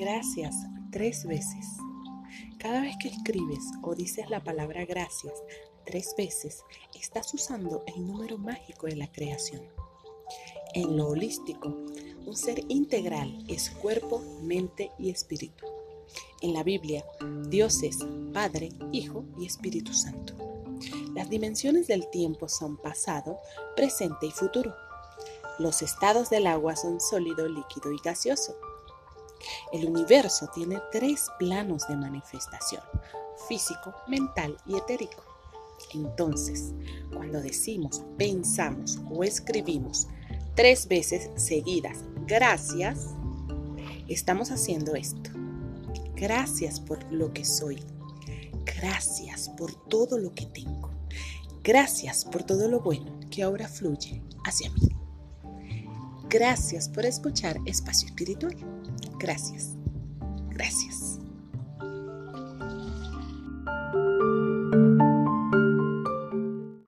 gracias tres veces. Cada vez que escribes o dices la palabra gracias tres veces, estás usando el número mágico de la creación. En lo holístico, un ser integral es cuerpo, mente y espíritu. En la Biblia, Dios es Padre, Hijo y Espíritu Santo. Las dimensiones del tiempo son pasado, presente y futuro. Los estados del agua son sólido, líquido y gaseoso. El universo tiene tres planos de manifestación, físico, mental y etérico. Entonces, cuando decimos, pensamos o escribimos tres veces seguidas, gracias, estamos haciendo esto. Gracias por lo que soy. Gracias por todo lo que tengo. Gracias por todo lo bueno que ahora fluye hacia mí. Gracias por escuchar Espacio Espiritual. Gracias. Gracias.